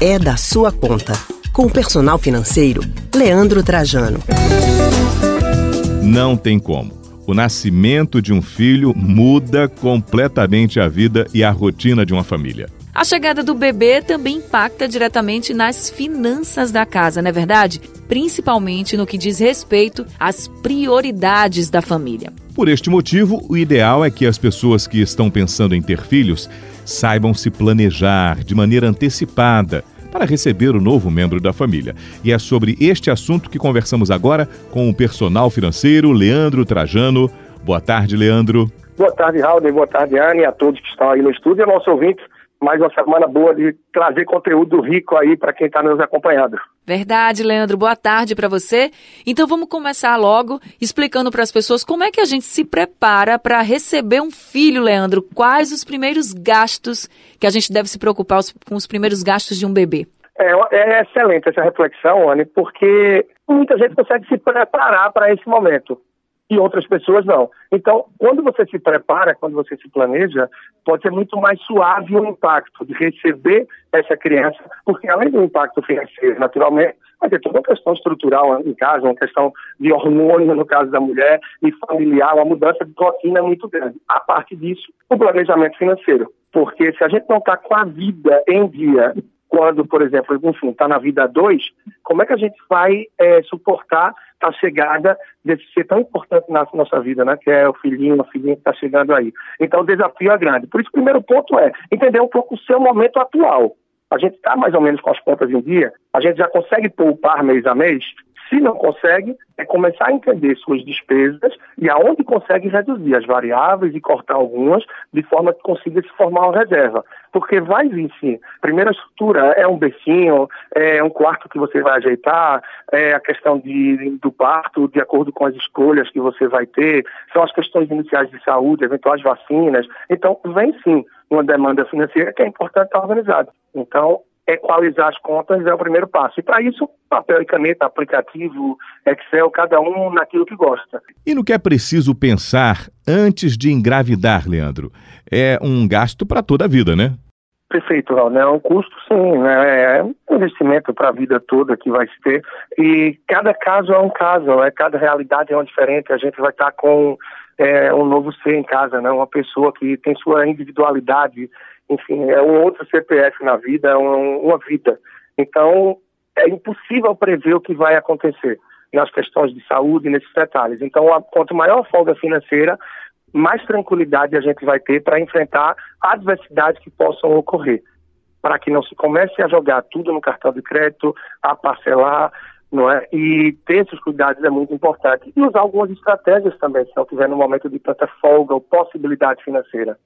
é da sua conta. Com o personal financeiro, Leandro Trajano. Não tem como. O nascimento de um filho muda completamente a vida e a rotina de uma família. A chegada do bebê também impacta diretamente nas finanças da casa, não é verdade? Principalmente no que diz respeito às prioridades da família. Por este motivo, o ideal é que as pessoas que estão pensando em ter filhos saibam se planejar de maneira antecipada para receber o novo membro da família. E é sobre este assunto que conversamos agora com o personal financeiro Leandro Trajano. Boa tarde, Leandro. Boa tarde, Raul. Boa tarde, Anne, e a todos que estão aí no estúdio e ao nosso ouvinte mais uma semana boa de trazer conteúdo rico aí para quem está nos acompanhando. Verdade, Leandro. Boa tarde para você. Então vamos começar logo explicando para as pessoas como é que a gente se prepara para receber um filho, Leandro. Quais os primeiros gastos que a gente deve se preocupar com os primeiros gastos de um bebê? É, é excelente essa reflexão, Anne, porque muita gente consegue se preparar para esse momento e outras pessoas não. Então, quando você se prepara, quando você se planeja, pode ser muito mais suave o impacto de receber essa criança, porque além do impacto financeiro, naturalmente, vai ter toda uma questão estrutural em casa, uma questão de hormônio no caso da mulher, e familiar, uma mudança de rotina muito grande. A parte disso, o planejamento financeiro. Porque se a gente não está com a vida em dia, quando, por exemplo, enfim, está na vida 2, como é que a gente vai é, suportar a chegada desse ser tão importante na nossa vida, né? Que é o filhinho, a filhinha que está chegando aí. Então o desafio é grande. Por isso, o primeiro ponto é entender um pouco o seu momento atual. A gente está mais ou menos com as contas em dia, a gente já consegue poupar mês a mês, se não consegue, é começar a entender suas despesas e aonde consegue reduzir as variáveis e cortar algumas, de forma que consiga se formar uma reserva. Porque vai vir sim. Primeira estrutura é um becinho, é um quarto que você vai ajeitar, é a questão de, do parto, de acordo com as escolhas que você vai ter, são as questões iniciais de saúde, eventuais vacinas. Então, vem sim uma demanda financeira que é importante estar organizada. Então, equalizar as contas é o primeiro passo. E para isso, papel e caneta, aplicativo, Excel, cada um naquilo que gosta. E no que é preciso pensar antes de engravidar, Leandro? É um gasto para toda a vida, né? Perfeito, Raul. É um custo, sim, né? É um investimento para a vida toda que vai se ter. E cada caso é um caso, né? cada realidade é uma diferente. A gente vai estar com é, um novo ser em casa, né? uma pessoa que tem sua individualidade, enfim, é um outro CPF na vida, é um, uma vida. Então, é impossível prever o que vai acontecer nas questões de saúde, nesses detalhes. Então, quanto maior a folga financeira, mais tranquilidade a gente vai ter para enfrentar adversidades que possam ocorrer, para que não se comece a jogar tudo no cartão de crédito, a parcelar, não é? E ter esses cuidados é muito importante. E usar algumas estratégias também, se não tiver no momento de tanta folga ou possibilidade financeira.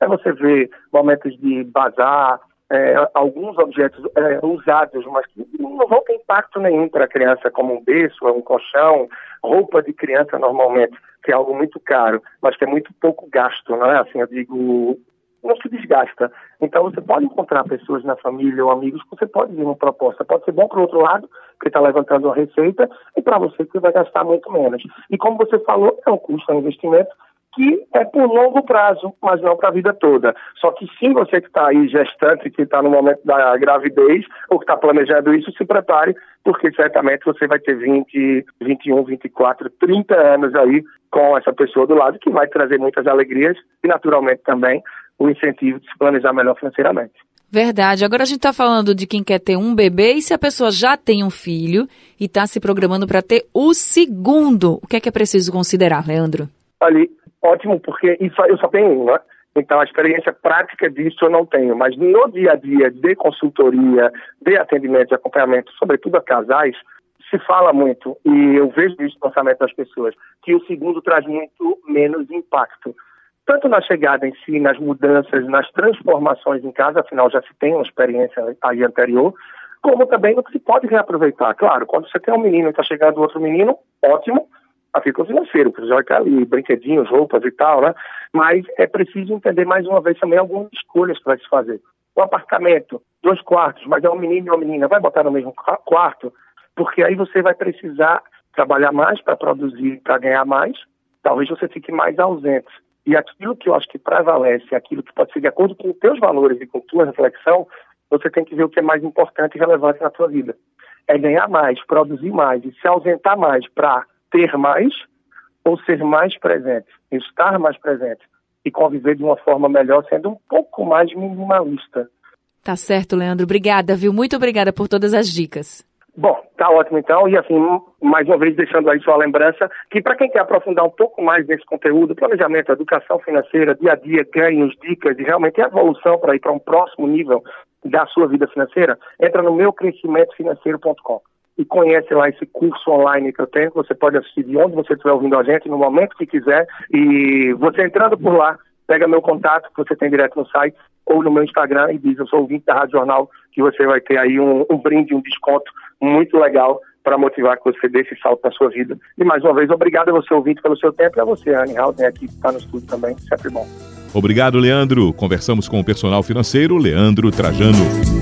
É você ver momentos de bazar, é, alguns objetos é, usados, mas que não vão ter impacto nenhum para a criança, como um berço, um colchão, roupa de criança normalmente, que é algo muito caro, mas que é muito pouco gasto, não é? Assim, eu digo, não se desgasta. Então você pode encontrar pessoas na família ou amigos que você pode vir uma proposta. Pode ser bom para o outro lado, que está levantando uma receita, e para você que vai gastar muito menos. E como você falou, é um custo, é um investimento, que é por longo prazo, mas não para a vida toda. Só que sim, você que está aí gestante, que está no momento da gravidez, ou que está planejando isso, se prepare, porque certamente você vai ter 20, 21, 24, 30 anos aí com essa pessoa do lado, que vai trazer muitas alegrias e, naturalmente, também o incentivo de se planejar melhor financeiramente. Verdade. Agora a gente está falando de quem quer ter um bebê e se a pessoa já tem um filho e está se programando para ter o segundo, o que é que é preciso considerar, Leandro? Ali, ótimo, porque isso eu só tenho um, né? Então, a experiência prática disso eu não tenho, mas no dia a dia de consultoria, de atendimento, de acompanhamento, sobretudo a casais, se fala muito, e eu vejo isso no pensamento das pessoas, que o segundo traz muito menos impacto. Tanto na chegada em si, nas mudanças, nas transformações em casa, afinal já se tem uma experiência aí anterior, como também no que se pode reaproveitar. Claro, quando você tem um menino e está chegando outro menino, ótimo, o financeiro, que vai estar ali, brinquedinhos, roupas e tal, né? Mas é preciso entender mais uma vez também algumas escolhas que vai se fazer. Um apartamento, dois quartos, mas é um menino e uma menina, vai botar no mesmo quarto, porque aí você vai precisar trabalhar mais para produzir, para ganhar mais, talvez você fique mais ausente. E aquilo que eu acho que prevalece, aquilo que pode ser de acordo com os teus valores e com tua reflexão, você tem que ver o que é mais importante e relevante na sua vida. É ganhar mais, produzir mais e se ausentar mais para ter mais ou ser mais presente, estar mais presente e conviver de uma forma melhor, sendo um pouco mais minimalista. Tá certo, Leandro. Obrigada, viu? Muito obrigada por todas as dicas. Bom, tá ótimo então. E assim, mais uma vez deixando aí sua lembrança que para quem quer aprofundar um pouco mais nesse conteúdo, planejamento, educação financeira, dia a dia, ganhos, dicas e realmente evolução para ir para um próximo nível da sua vida financeira, entra no meucrescimentofinanceiro.com e conhece lá esse curso online que eu tenho. Você pode assistir de onde você estiver ouvindo a gente, no momento que quiser. E você entrando por lá, pega meu contato que você tem direto no site ou no meu Instagram e diz, eu sou ouvinte da Rádio Jornal, que você vai ter aí um, um brinde, um desconto muito legal para motivar que você dê esse salto na sua vida. E mais uma vez, obrigado a você ouvinte pelo seu tempo e a você, Anne Halden, aqui que está no estúdio também, sempre bom. Obrigado, Leandro. Conversamos com o personal financeiro Leandro Trajano.